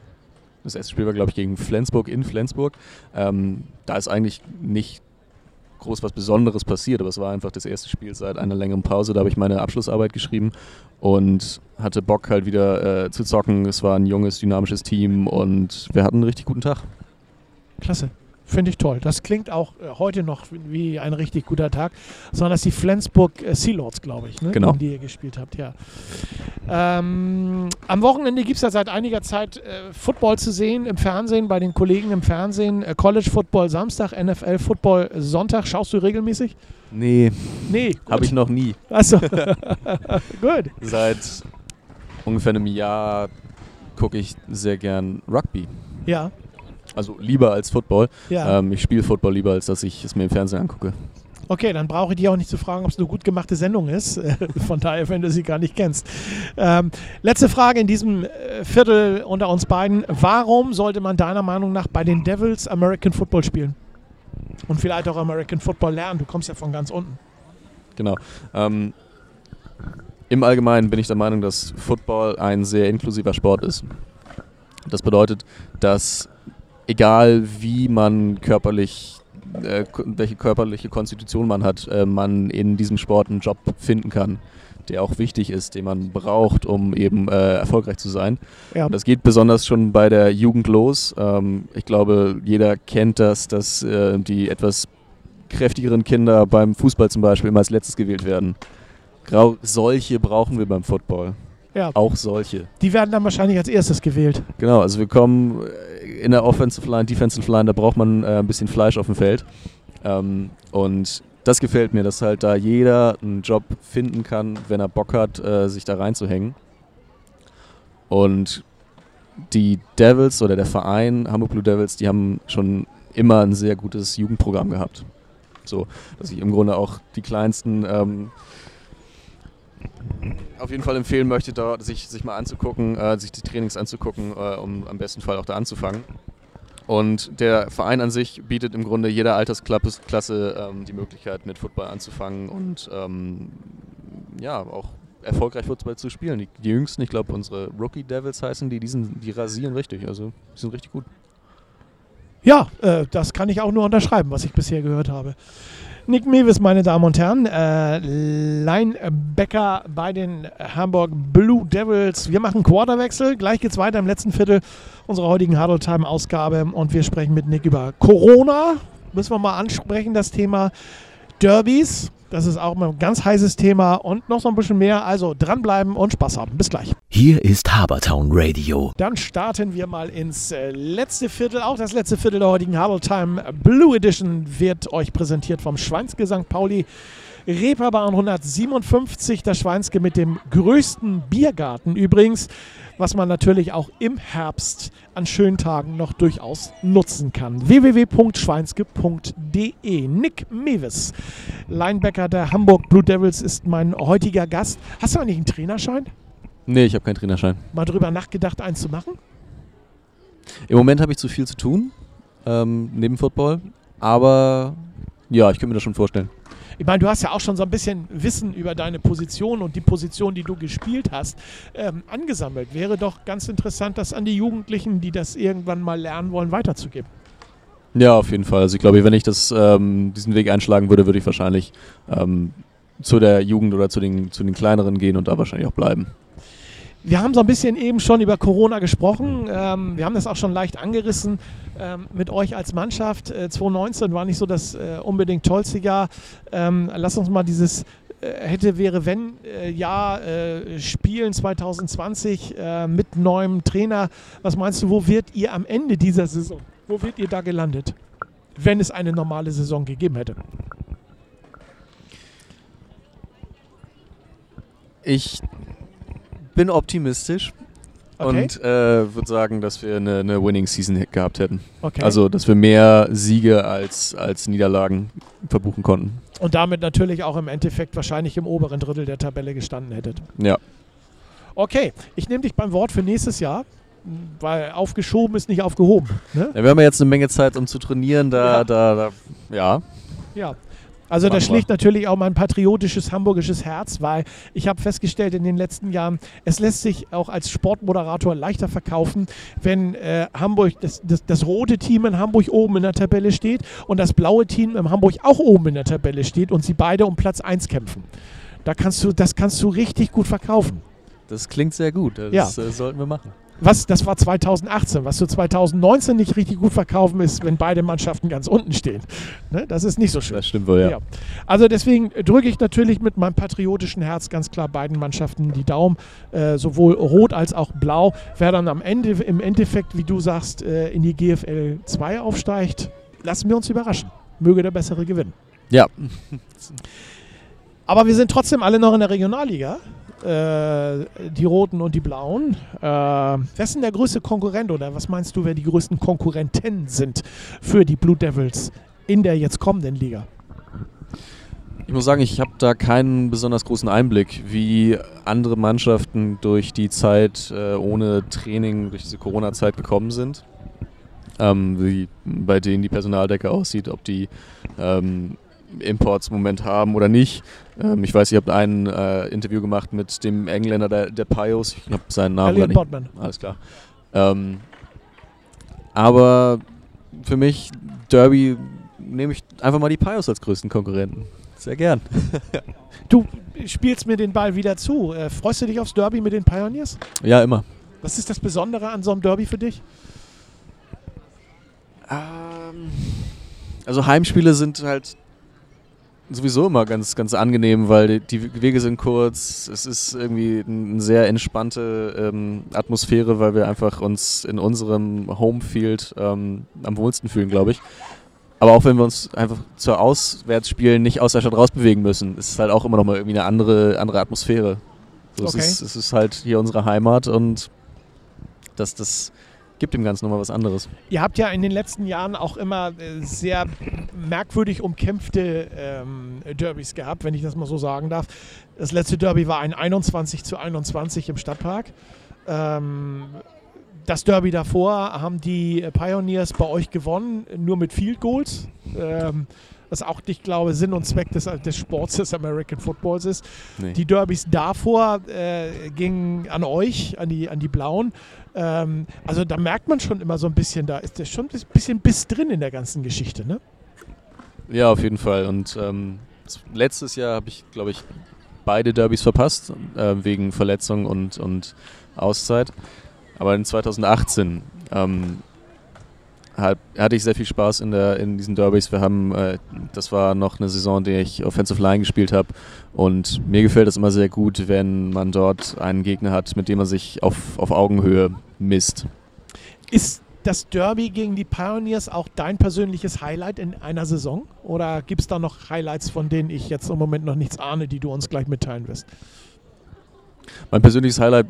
Das erste Spiel war, glaube ich, gegen Flensburg in Flensburg. Ähm, da ist eigentlich nicht groß was Besonderes passiert, aber es war einfach das erste Spiel seit einer längeren Pause. Da habe ich meine Abschlussarbeit geschrieben und hatte Bock halt wieder äh, zu zocken. Es war ein junges, dynamisches Team und wir hatten einen richtig guten Tag. Klasse. Finde ich toll. Das klingt auch äh, heute noch wie ein richtig guter Tag. Sondern das ist die Flensburg äh, Sealords, glaube ich, ne? Genau. die ihr gespielt habt. Ja. Ähm, am Wochenende gibt es ja seit einiger Zeit äh, Football zu sehen im Fernsehen, bei den Kollegen im Fernsehen. Äh, College Football Samstag, NFL Football Sonntag. Schaust du regelmäßig? Nee, Nee. habe ich noch nie. Achso. gut. Seit ungefähr einem Jahr gucke ich sehr gern Rugby. Ja. Also lieber als Football. Ja. Ähm, ich spiele Football lieber, als dass ich es mir im Fernsehen angucke. Okay, dann brauche ich dich auch nicht zu fragen, ob es eine gut gemachte Sendung ist. Von daher, wenn du sie gar nicht kennst. Ähm, letzte Frage in diesem äh, Viertel unter uns beiden. Warum sollte man deiner Meinung nach bei den Devils American Football spielen? Und vielleicht auch American Football lernen. Du kommst ja von ganz unten. Genau. Ähm, Im Allgemeinen bin ich der Meinung, dass Football ein sehr inklusiver Sport ist. Das bedeutet, dass egal wie man körperlich, äh, welche körperliche Konstitution man hat, äh, man in diesem Sport einen Job finden kann, der auch wichtig ist, den man braucht, um eben äh, erfolgreich zu sein. Ja. Das geht besonders schon bei der Jugend los. Ähm, ich glaube, jeder kennt das, dass äh, die etwas kräftigeren Kinder beim Fußball zum Beispiel immer als letztes gewählt werden. Grau solche brauchen wir beim Football. Ja, Auch solche. die werden dann wahrscheinlich als erstes gewählt. Genau, also wir kommen äh, in der Offensive Line, Defensive Line, da braucht man äh, ein bisschen Fleisch auf dem Feld. Ähm, und das gefällt mir, dass halt da jeder einen Job finden kann, wenn er Bock hat, äh, sich da reinzuhängen. Und die Devils oder der Verein Hamburg Blue Devils, die haben schon immer ein sehr gutes Jugendprogramm gehabt. So, dass ich im Grunde auch die kleinsten ähm, auf jeden Fall empfehlen möchte, da sich, sich mal anzugucken, äh, sich die Trainings anzugucken, äh, um am besten Fall auch da anzufangen. Und der Verein an sich bietet im Grunde jeder Altersklasse Klasse, ähm, die Möglichkeit, mit Football anzufangen und ähm, ja, auch erfolgreich Football zu spielen. Die, die jüngsten, ich glaube, unsere Rookie Devils heißen die, die, sind, die rasieren richtig, also die sind richtig gut. Ja, äh, das kann ich auch nur unterschreiben, was ich bisher gehört habe. Nick Mewis, meine Damen und Herren, äh, Linebacker bei den Hamburg Blue Devils. Wir machen Quarterwechsel. Gleich geht's weiter im letzten Viertel unserer heutigen Huddle Time Ausgabe und wir sprechen mit Nick über Corona. Müssen wir mal ansprechen, das Thema Derbys. Das ist auch ein ganz heißes Thema und noch so ein bisschen mehr. Also dranbleiben und Spaß haben. Bis gleich. Hier ist Habertown Radio. Dann starten wir mal ins äh, letzte Viertel. Auch das letzte Viertel der heutigen Huddle Time Blue Edition wird euch präsentiert vom Schweinske St. Pauli. Reeperbahn 157, das Schweinske mit dem größten Biergarten übrigens, was man natürlich auch im Herbst an schönen Tagen noch durchaus nutzen kann. www.schweinske.de Nick Mewis, Linebacker der Hamburg Blue Devils, ist mein heutiger Gast. Hast du eigentlich einen Trainerschein? Nee, ich habe keinen Trainerschein. Mal drüber nachgedacht, eins zu machen? Im Moment habe ich zu viel zu tun, ähm, neben Football, aber ja, ich könnte mir das schon vorstellen. Ich meine, du hast ja auch schon so ein bisschen Wissen über deine Position und die Position, die du gespielt hast, ähm, angesammelt. Wäre doch ganz interessant, das an die Jugendlichen, die das irgendwann mal lernen wollen, weiterzugeben. Ja, auf jeden Fall. Also ich glaube, wenn ich das, ähm, diesen Weg einschlagen würde, würde ich wahrscheinlich ähm, zu der Jugend oder zu den, zu den kleineren gehen und da wahrscheinlich auch bleiben. Wir haben so ein bisschen eben schon über Corona gesprochen. Ähm, wir haben das auch schon leicht angerissen ähm, mit euch als Mannschaft. Äh, 2019 war nicht so das äh, unbedingt tollste Jahr. Ähm, lass uns mal dieses äh, hätte, wäre, wenn äh, Jahr äh, spielen 2020 äh, mit neuem Trainer. Was meinst du, wo wird ihr am Ende dieser Saison, wo wird ihr da gelandet? Wenn es eine normale Saison gegeben hätte. Ich bin optimistisch Okay. und äh, würde sagen, dass wir eine, eine Winning Season gehabt hätten. okay. Also, dass wir mehr Siege als, als Niederlagen verbuchen konnten. Und damit natürlich auch im Endeffekt wahrscheinlich im oberen Drittel der Tabelle gestanden hättet. Ja. Okay, ich nehme dich beim Wort für nächstes Jahr, weil aufgeschoben ist nicht aufgehoben. Ne? ja. Wir haben ja jetzt eine Menge Zeit, um zu trainieren. Da, Ja. da, da, ja. Ja. Also das schlägt natürlich auch mein patriotisches hamburgisches Herz, weil ich habe festgestellt in den letzten Jahren, es lässt sich auch als Sportmoderator leichter verkaufen, wenn äh, Hamburg, das, das, das rote Team in Hamburg oben in der Tabelle steht und das blaue Team in Hamburg auch oben in der Tabelle steht und sie beide um Platz 1 kämpfen. Da kannst du, das kannst du richtig gut verkaufen. Das klingt sehr gut. Das Ja. äh, sollten wir machen. Was, das war 2018. Was du 2019 nicht richtig gut verkaufen ist, wenn beide Mannschaften ganz unten stehen. Ne? Das ist nicht so schön. Das stimmt wohl, ja. Ja. Also deswegen drücke ich natürlich mit meinem patriotischen Herz ganz klar beiden Mannschaften die Daumen, äh, sowohl rot als auch blau. Wer dann am Ende im Endeffekt, wie du sagst, äh, in die GFL 2 aufsteigt, lassen wir uns überraschen. Möge der Bessere gewinnen. Ja. Aber wir sind trotzdem alle noch in der Regionalliga. Äh, die Roten und die Blauen. Äh, wer ist denn der größte Konkurrent oder was meinst du, wer die größten Konkurrenten sind für die Blue Devils in der jetzt kommenden Liga? Ich muss sagen, ich habe da keinen besonders großen Einblick, wie andere Mannschaften durch die Zeit äh, ohne Training, durch diese Corona-Zeit gekommen sind. Ähm, wie bei denen die Personaldecke aussieht, ob die ähm, Imports im Moment haben oder nicht. Ähm, ich weiß, ihr habt ein äh, Interview gemacht mit dem Engländer der, der Pios. Ich habe seinen Namen Elliot nicht. Bodman. Alles klar. Ähm, aber für mich, Derby, nehme ich einfach mal die Pios als größten Konkurrenten. Sehr gern. Du spielst mir den Ball wieder zu. Äh, freust du dich aufs Derby mit den Pioneers? Ja, immer. Was ist das Besondere an so einem Derby für dich? Ähm, also Heimspiele sind halt sowieso immer ganz, ganz angenehm, weil die, Wege sind kurz. Es ist irgendwie eine sehr entspannte ähm, Atmosphäre, weil wir einfach uns in unserem Homefield ähm, am wohlsten fühlen, glaube ich. Aber auch wenn wir uns einfach zur Auswärtsspielen nicht aus der Stadt rausbewegen müssen, ist es halt auch immer noch mal irgendwie eine andere, andere Atmosphäre. So, Okay. es, ist, es ist halt hier unsere Heimat und das, das gibt dem Ganzen nochmal was anderes. Ihr habt ja in den letzten Jahren auch immer äh, sehr merkwürdig umkämpfte ähm, Derbys gehabt, wenn ich das mal so sagen darf. Das letzte Derby war ein 21 zu 21 im Stadtpark. Ähm, das Derby davor haben die Pioneers bei euch gewonnen, nur mit Field Goals. Ähm, was auch nicht, glaube Sinn und Zweck des, des Sports des American Footballs ist. Nee. Die Derbys davor äh, gingen an euch, an die, an die Blauen. Ähm, also da merkt man schon immer so ein bisschen, da ist schon ein bisschen Biss drin in der ganzen Geschichte, ne? Ja, auf jeden Fall. Und ähm, letztes Jahr habe ich, glaube ich, beide Derbys verpasst, äh, wegen Verletzung und, und Auszeit. Aber in 2018 ähm, hat, hatte ich sehr viel Spaß in, der, in diesen Derbys. Wir haben, äh, das war noch eine Saison, in der ich Offensive Line gespielt habe. Und mir gefällt es immer sehr gut, wenn man dort einen Gegner hat, mit dem man sich auf, auf Augenhöhe misst. Ist das Derby gegen die Pioneers auch dein persönliches Highlight in einer Saison? Oder gibt es da noch Highlights, von denen ich jetzt im Moment noch nichts ahne, die du uns gleich mitteilen wirst? Mein persönliches Highlight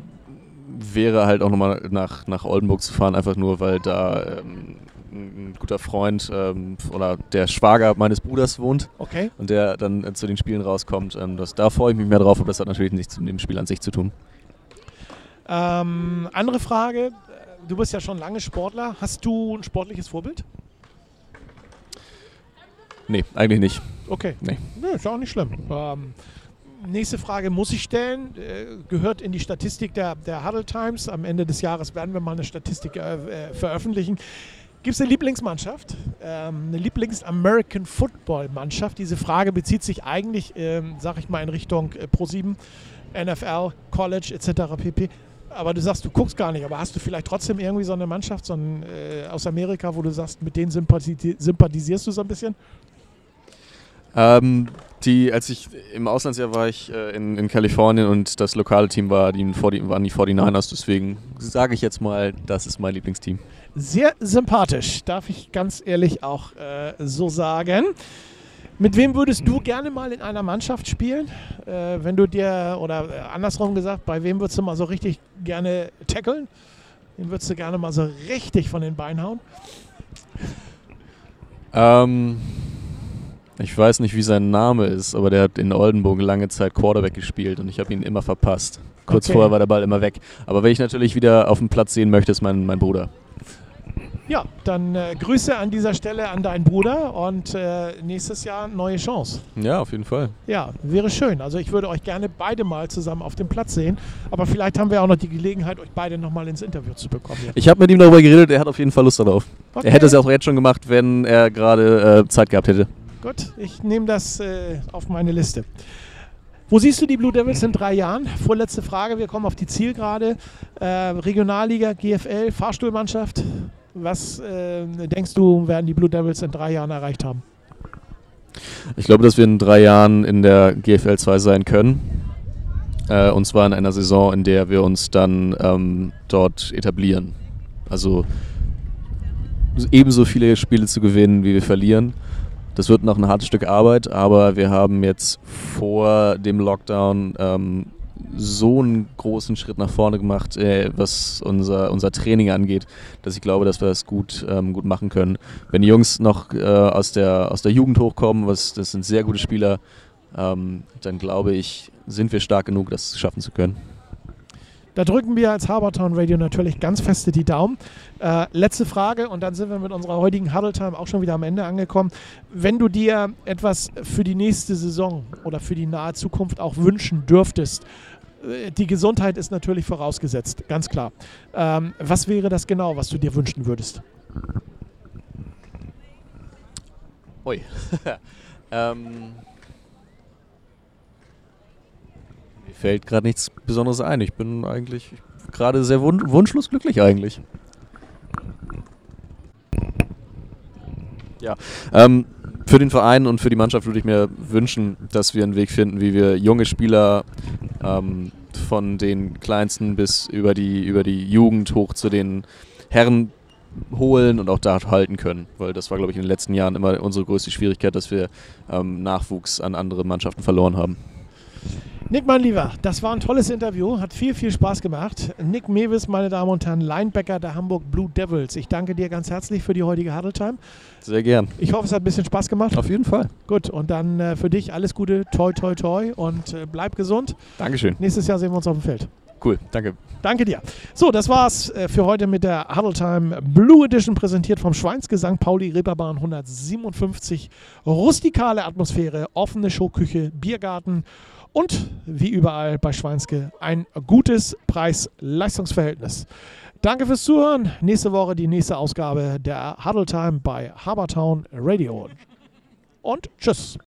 wäre halt auch nochmal nach, nach Oldenburg zu fahren, einfach nur, weil da ähm, ein guter Freund ähm, oder der Schwager meines Bruders wohnt Okay. und der dann äh, zu den Spielen rauskommt. Ähm, das, da freue ich mich mehr drauf, aber das hat natürlich nichts mit dem Spiel an sich zu tun. Ähm, andere Frage. Du bist ja schon lange Sportler. Hast du ein sportliches Vorbild? Nee, eigentlich nicht. Okay. Nee. Nö, ist ja auch nicht schlimm. Nächste Frage muss ich stellen. Äh, gehört in die Statistik der, der Huddle Times. Am Ende des Jahres werden wir mal eine Statistik äh, äh, veröffentlichen. Gibt es eine Lieblingsmannschaft? Ähm, eine Lieblings-American Football-Mannschaft? Diese Frage bezieht sich eigentlich, ähm, sag ich mal, in Richtung äh, Pro7, NFL, College etc. pp. Aber du sagst, du guckst gar nicht. Aber hast du vielleicht trotzdem irgendwie so eine Mannschaft so ein, äh, aus Amerika, wo du sagst, mit denen sympathisi sympathisierst du so ein bisschen? Ähm, die, als ich im Auslandsjahr war ich äh, in, in Kalifornien und das lokale Team war die, 40 waren die 49ers, deswegen sage ich jetzt mal, das ist mein Lieblingsteam. Sehr sympathisch, darf ich ganz ehrlich auch äh, so sagen. Mit wem würdest du gerne mal in einer Mannschaft spielen? Äh, wenn du dir, oder äh, andersrum gesagt, bei wem würdest du mal so richtig gerne tackeln? Den würdest du gerne mal so richtig von den Beinen hauen? Ähm, ich weiß nicht, wie sein Name ist, aber der hat in Oldenburg lange Zeit Quarterback gespielt und ich habe ihn immer verpasst. Kurz Okay. vorher war der Ball immer weg. Aber wenn ich natürlich wieder auf dem Platz sehen möchte, ist mein, mein Bruder. Ja, dann äh, Grüße an dieser Stelle an deinen Bruder und äh, nächstes Jahr neue Chance. Ja, auf jeden Fall. Ja, wäre schön. Also ich würde euch gerne beide mal zusammen auf dem Platz sehen. Aber vielleicht haben wir auch noch die Gelegenheit, euch beide nochmal ins Interview zu bekommen. hier. Ich habe mit ihm darüber geredet, er hat auf jeden Fall Lust darauf. Okay. Er hätte es ja auch jetzt schon gemacht, wenn er gerade äh, Zeit gehabt hätte. Gut, ich nehme das äh, auf meine Liste. Wo siehst du die Blue Devils in drei Jahren? Vorletzte Frage, wir kommen auf die Zielgerade. Äh, Regionalliga, GFL, Fahrstuhlmannschaft. Was äh, denkst du, werden die Blue Devils in drei Jahren erreicht haben? Ich glaube, dass wir in drei Jahren in der GFL 2 sein können. Äh, und zwar in einer Saison, in der wir uns dann ähm, dort etablieren. Also ebenso viele Spiele zu gewinnen, wie wir verlieren. Das wird noch ein hartes Stück Arbeit, aber wir haben jetzt vor dem Lockdown ähm, so einen großen Schritt nach vorne gemacht, äh, was unser, unser Training angeht, dass ich glaube, dass wir das gut, ähm, gut machen können. Wenn die Jungs noch äh, aus, der, aus der Jugend hochkommen, was, das sind sehr gute Spieler, ähm, dann glaube ich, sind wir stark genug, das schaffen zu können. Da drücken wir als Habertown Radio natürlich ganz feste die Daumen. Äh, letzte Frage und dann sind wir mit unserer heutigen Huddle Time auch schon wieder am Ende angekommen. Wenn du dir etwas für die nächste Saison oder für die nahe Zukunft auch wünschen dürftest, äh, die Gesundheit ist natürlich vorausgesetzt, ganz klar. Ähm, was wäre das genau, was du dir wünschen würdest? Ui. ähm, mir fällt gerade nichts Besonderes ein. Ich bin eigentlich gerade sehr wun wunschlos glücklich eigentlich. Ja, ähm, für den Verein und für die Mannschaft würde ich mir wünschen, dass wir einen Weg finden, wie wir junge Spieler ähm, von den Kleinsten bis über die, über die Jugend hoch zu den Herren holen und auch da halten können. Weil das war, glaube ich, in den letzten Jahren immer unsere größte Schwierigkeit, dass wir ähm, Nachwuchs an andere Mannschaften verloren haben. Nick, mein Lieber, das war ein tolles Interview, hat viel, viel Spaß gemacht. Nick Mewis, meine Damen und Herren, Linebacker der Hamburg Blue Devils. Ich danke dir ganz herzlich für die heutige Huddle Time. Sehr gern. Ich hoffe, es hat ein bisschen Spaß gemacht. Auf jeden Fall. Gut, und dann äh, für dich alles Gute, toi, toi, toi und äh, bleib gesund. Dankeschön. Nächstes Jahr sehen wir uns auf dem Feld. Cool, danke. Danke dir. So, das war's äh, für heute mit der Huddle Time Blue Edition, präsentiert vom Schweinsgesang Pauli Reeperbahn 157. Rustikale Atmosphäre, offene Showküche, Biergarten und wie überall bei Schweinske ein gutes Preis-Leistungsverhältnis. Danke fürs Zuhören. Nächste Woche die nächste Ausgabe der Huddle Time bei Habertown Radio. Und tschüss.